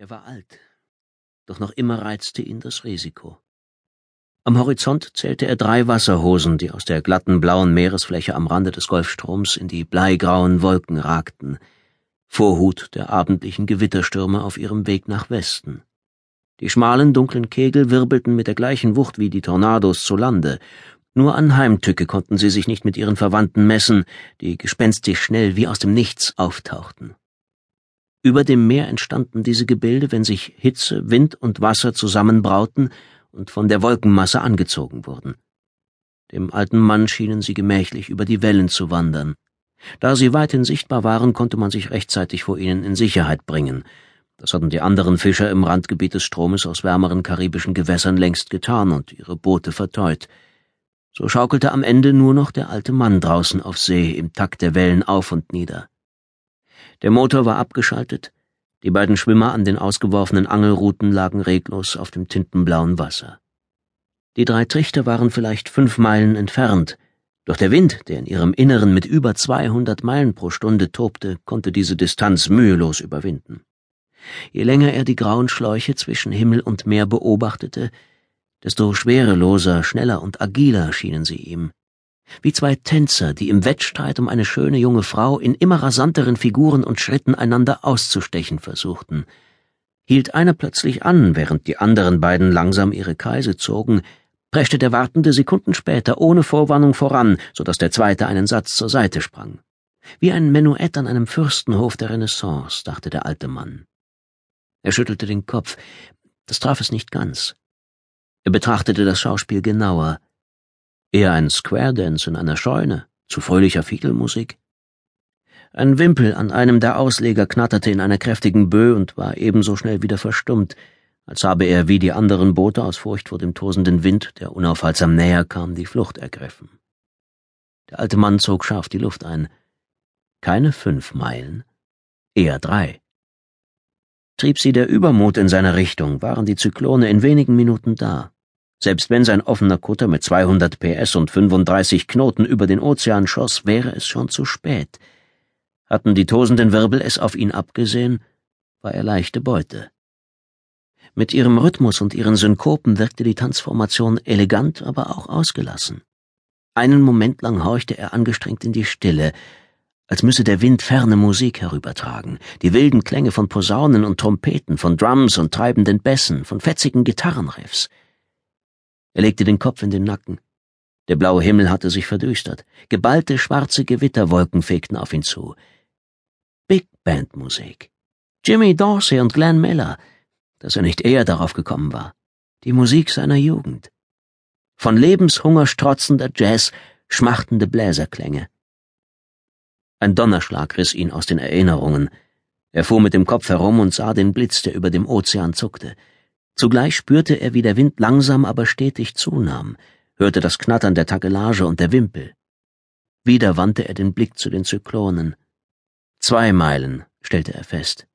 Er war alt, doch noch immer reizte ihn das Risiko. Am Horizont zählte er drei Wasserhosen, die aus der glatten blauen Meeresfläche am Rande des Golfstroms in die bleigrauen Wolken ragten, Vorhut der abendlichen Gewitterstürme auf ihrem Weg nach Westen. Die schmalen, dunklen Kegel wirbelten mit der gleichen Wucht wie die Tornados zu Lande, nur an Heimtücke konnten sie sich nicht mit ihren Verwandten messen, die gespenstisch schnell wie aus dem Nichts auftauchten. Über dem Meer entstanden diese Gebilde, wenn sich Hitze, Wind und Wasser zusammenbrauten und von der Wolkenmasse angezogen wurden. Dem alten Mann schienen sie gemächlich über die Wellen zu wandern. Da sie weithin sichtbar waren, konnte man sich rechtzeitig vor ihnen in Sicherheit bringen. Das hatten die anderen Fischer im Randgebiet des Stromes aus wärmeren karibischen Gewässern längst getan und ihre Boote verteut. So schaukelte am Ende nur noch der alte Mann draußen auf See im Takt der Wellen auf und nieder. Der Motor war abgeschaltet, die beiden Schwimmer an den ausgeworfenen Angelruten lagen reglos auf dem tintenblauen Wasser. Die drei Trichter waren vielleicht fünf Meilen entfernt, doch der Wind, der in ihrem Inneren mit über 200 Meilen pro Stunde tobte, konnte diese Distanz mühelos überwinden. Je länger er die grauen Schläuche zwischen Himmel und Meer beobachtete, desto schwereloser, schneller und agiler schienen sie ihm, wie zwei Tänzer, die im Wettstreit um eine schöne junge Frau in immer rasanteren Figuren und Schritten einander auszustechen versuchten. Hielt einer plötzlich an, während die anderen beiden langsam ihre Kreise zogen, preschte der Wartende Sekunden später ohne Vorwarnung voran, so dass der Zweite einen Satz zur Seite sprang. Wie ein Menuett an einem Fürstenhof der Renaissance, dachte der alte Mann. Er schüttelte den Kopf. Das traf es nicht ganz. Er betrachtete das Schauspiel genauer. Eher ein Square Dance in einer Scheune, zu fröhlicher Fiedelmusik. Ein Wimpel an einem der Ausleger knatterte in einer kräftigen Böe und war ebenso schnell wieder verstummt, als habe er wie die anderen Boote aus Furcht vor dem tosenden Wind, der unaufhaltsam näher kam, die Flucht ergriffen. Der alte Mann zog scharf die Luft ein. Keine fünf Meilen, eher drei. Trieb sie der Übermut in seine Richtung, waren die Zyklone in wenigen Minuten da. Selbst wenn sein offener Kutter mit 200 PS und 35 Knoten über den Ozean schoss, wäre es schon zu spät. Hatten die tosenden Wirbel es auf ihn abgesehen, war er leichte Beute. Mit ihrem Rhythmus und ihren Synkopen wirkte die Tanzformation elegant, aber auch ausgelassen. Einen Moment lang horchte er angestrengt in die Stille, als müsse der Wind ferne Musik herübertragen, die wilden Klänge von Posaunen und Trompeten, von Drums und treibenden Bässen, von fetzigen Gitarrenriffs. Er legte den Kopf in den Nacken. Der blaue Himmel hatte sich verdüstert. Geballte schwarze Gewitterwolken fegten auf ihn zu. Big Band Musik. Jimmy Dorsey und Glenn Miller, dass er nicht eher darauf gekommen war. Die Musik seiner Jugend. Von Lebenshunger strotzender Jazz, schmachtende Bläserklänge. Ein Donnerschlag riss ihn aus den Erinnerungen. Er fuhr mit dem Kopf herum und sah den Blitz, der über dem Ozean zuckte. Zugleich spürte er, wie der Wind langsam aber stetig zunahm, hörte das Knattern der Takelage und der Wimpel. Wieder wandte er den Blick zu den Zyklonen. Zwei Meilen, stellte er fest.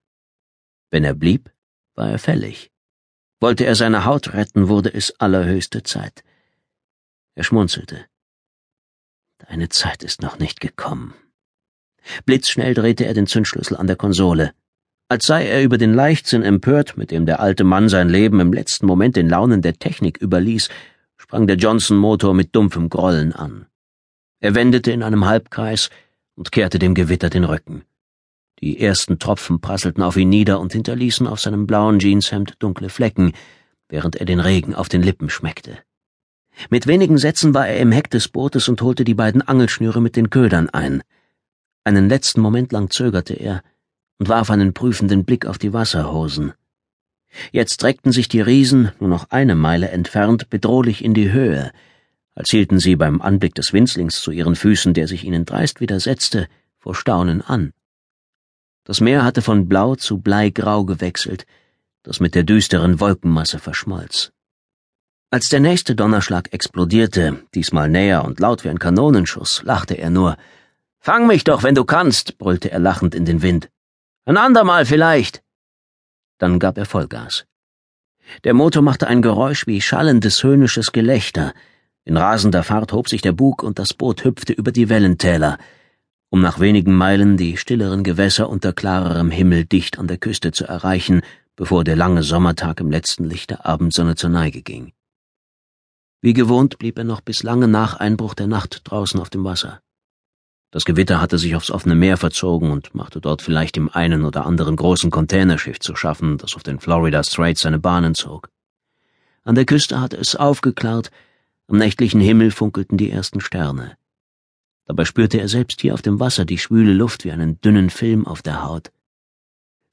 Wenn er blieb, war er fällig. Wollte er seine Haut retten, wurde es allerhöchste Zeit. Er schmunzelte. Deine Zeit ist noch nicht gekommen. Blitzschnell drehte er den Zündschlüssel an der Konsole. Als sei er über den Leichtsinn empört, mit dem der alte Mann sein Leben im letzten Moment den Launen der Technik überließ, sprang der Johnson-Motor mit dumpfem Grollen an. Er wendete in einem Halbkreis und kehrte dem Gewitter den Rücken. Die ersten Tropfen prasselten auf ihn nieder und hinterließen auf seinem blauen Jeanshemd dunkle Flecken, während er den Regen auf den Lippen schmeckte. Mit wenigen Sätzen war er im Heck des Bootes und holte die beiden Angelschnüre mit den Ködern ein. Einen letzten Moment lang zögerte er, und warf einen prüfenden Blick auf die Wasserhosen. Jetzt streckten sich die Riesen, nur noch eine Meile entfernt, bedrohlich in die Höhe, als hielten sie beim Anblick des Winzlings zu ihren Füßen, der sich ihnen dreist widersetzte, vor Staunen an. Das Meer hatte von blau zu bleigrau gewechselt, das mit der düsteren Wolkenmasse verschmolz. Als der nächste Donnerschlag explodierte, diesmal näher und laut wie ein Kanonenschuss, lachte er nur. Fang mich doch, wenn du kannst, brüllte er lachend in den Wind. Ein andermal vielleicht. Dann gab er Vollgas. Der Motor machte ein Geräusch wie schallendes höhnisches Gelächter. In rasender Fahrt hob sich der Bug und das Boot hüpfte über die Wellentäler, um nach wenigen Meilen die stilleren Gewässer unter klarerem Himmel dicht an der Küste zu erreichen, bevor der lange Sommertag im letzten Licht der Abendsonne zur Neige ging. Wie gewohnt blieb er noch bis lange nach Einbruch der Nacht draußen auf dem Wasser. Das Gewitter hatte sich aufs offene Meer verzogen und machte dort vielleicht dem einen oder anderen großen Containerschiff zu schaffen, das auf den Florida Straits seine Bahnen zog. An der Küste hatte es aufgeklärt, am nächtlichen Himmel funkelten die ersten Sterne. Dabei spürte er selbst hier auf dem Wasser die schwüle Luft wie einen dünnen Film auf der Haut.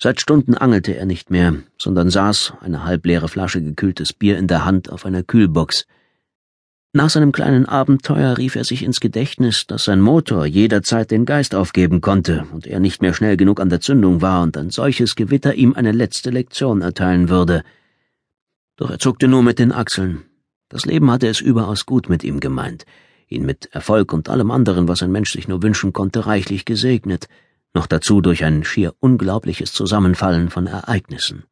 Seit Stunden angelte er nicht mehr, sondern saß, eine halbleere Flasche gekühltes Bier in der Hand, auf einer Kühlbox. Nach seinem kleinen Abenteuer rief er sich ins Gedächtnis, dass sein Motor jederzeit den Geist aufgeben konnte und er nicht mehr schnell genug an der Zündung war und ein solches Gewitter ihm eine letzte Lektion erteilen würde. Doch er zuckte nur mit den Achseln. Das Leben hatte es überaus gut mit ihm gemeint ihn mit Erfolg und allem anderen, was ein Mensch sich nur wünschen konnte, reichlich gesegnet, noch dazu durch ein schier unglaubliches Zusammenfallen von Ereignissen.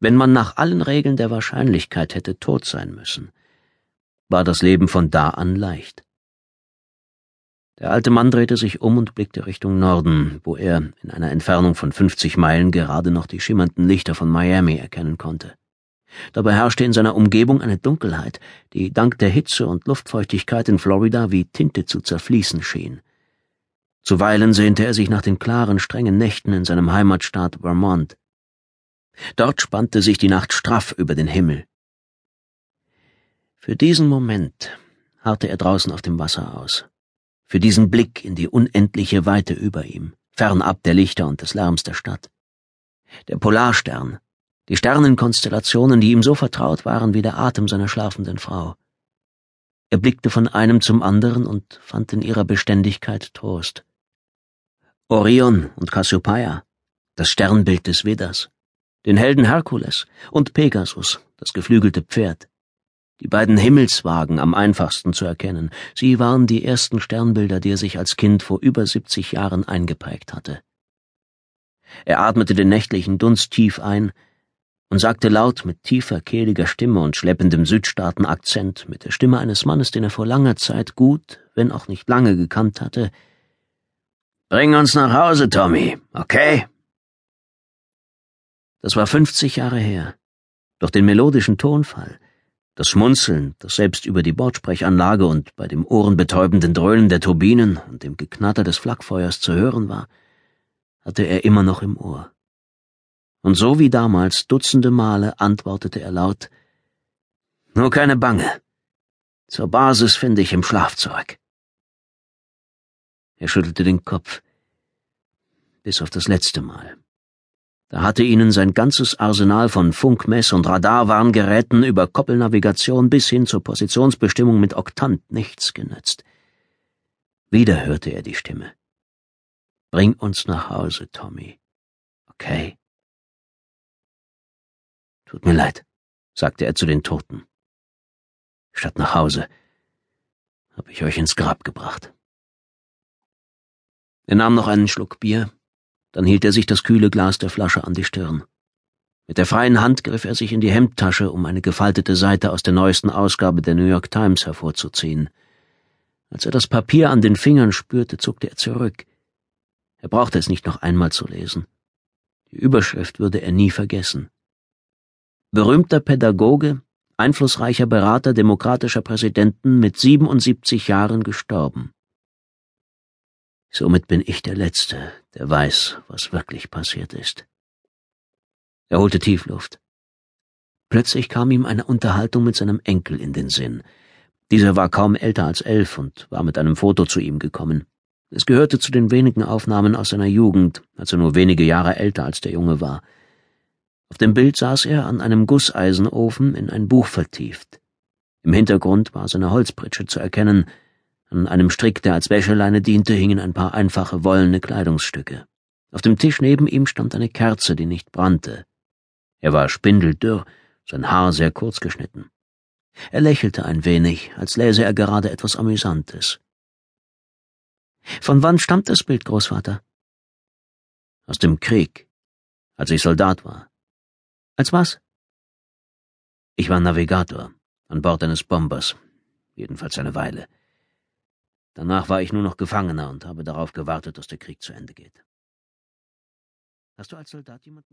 Wenn man nach allen Regeln der Wahrscheinlichkeit hätte tot sein müssen, war das Leben von da an leicht. Der alte Mann drehte sich um und blickte Richtung Norden, wo er in einer Entfernung von 50 Meilen gerade noch die schimmernden Lichter von Miami erkennen konnte. Dabei herrschte in seiner Umgebung eine Dunkelheit, die dank der Hitze und Luftfeuchtigkeit in Florida wie Tinte zu zerfließen schien. Zuweilen sehnte er sich nach den klaren, strengen Nächten in seinem Heimatstaat Vermont. Dort spannte sich die Nacht straff über den Himmel. Für diesen Moment harrte er draußen auf dem Wasser aus. Für diesen Blick in die unendliche Weite über ihm, fernab der Lichter und des Lärms der Stadt. Der Polarstern, die Sternenkonstellationen, die ihm so vertraut waren wie der Atem seiner schlafenden Frau. Er blickte von einem zum anderen und fand in ihrer Beständigkeit Trost. Orion und Cassiopeia, das Sternbild des Vedas, den Helden Herkules und Pegasus, das geflügelte Pferd. Die beiden Himmelswagen am einfachsten zu erkennen, sie waren die ersten Sternbilder, die er sich als Kind vor über siebzig Jahren eingeprägt hatte. Er atmete den nächtlichen Dunst tief ein, und sagte laut mit tiefer, kehliger Stimme und schleppendem Südstaatenakzent, mit der Stimme eines Mannes, den er vor langer Zeit gut, wenn auch nicht lange gekannt hatte, Bring uns nach Hause, Tommy, okay? Das war fünfzig Jahre her. Doch den melodischen Tonfall, das Schmunzeln, das selbst über die Bordsprechanlage und bei dem ohrenbetäubenden Dröhnen der Turbinen und dem Geknatter des Flakfeuers zu hören war, hatte er immer noch im Ohr und so wie damals dutzende Male antwortete er laut Nur keine Bange. Zur Basis finde ich im Schlafzeug. Er schüttelte den Kopf. Bis auf das letzte Mal. Da hatte ihnen sein ganzes Arsenal von Funkmess- und Radarwarngeräten über Koppelnavigation bis hin zur Positionsbestimmung mit Oktant nichts genützt. Wieder hörte er die Stimme. Bring uns nach Hause, Tommy. Okay? Tut mir leid, sagte er zu den Toten. Statt nach Hause habe ich euch ins Grab gebracht. Er nahm noch einen Schluck Bier, dann hielt er sich das kühle Glas der Flasche an die Stirn. Mit der freien Hand griff er sich in die Hemdtasche, um eine gefaltete Seite aus der neuesten Ausgabe der New York Times hervorzuziehen. Als er das Papier an den Fingern spürte, zuckte er zurück. Er brauchte es nicht noch einmal zu lesen. Die Überschrift würde er nie vergessen. Berühmter Pädagoge, einflussreicher Berater demokratischer Präsidenten mit 77 Jahren gestorben. Somit bin ich der Letzte, der weiß, was wirklich passiert ist. Er holte Tiefluft. Plötzlich kam ihm eine Unterhaltung mit seinem Enkel in den Sinn. Dieser war kaum älter als elf und war mit einem Foto zu ihm gekommen. Es gehörte zu den wenigen Aufnahmen aus seiner Jugend, als er nur wenige Jahre älter als der Junge war. Auf dem Bild saß er an einem Gusseisenofen in ein Buch vertieft. Im Hintergrund war seine Holzpritsche zu erkennen. An einem Strick, der als Wäscheleine diente, hingen ein paar einfache wollene Kleidungsstücke. Auf dem Tisch neben ihm stand eine Kerze, die nicht brannte. Er war spindeldürr, sein Haar sehr kurz geschnitten. Er lächelte ein wenig, als läse er gerade etwas Amüsantes. Von wann stammt das Bild, Großvater? Aus dem Krieg, als ich Soldat war. Als was? Ich war Navigator, an Bord eines Bombers, jedenfalls eine Weile. Danach war ich nur noch Gefangener und habe darauf gewartet, dass der Krieg zu Ende geht. Hast du als Soldat jemanden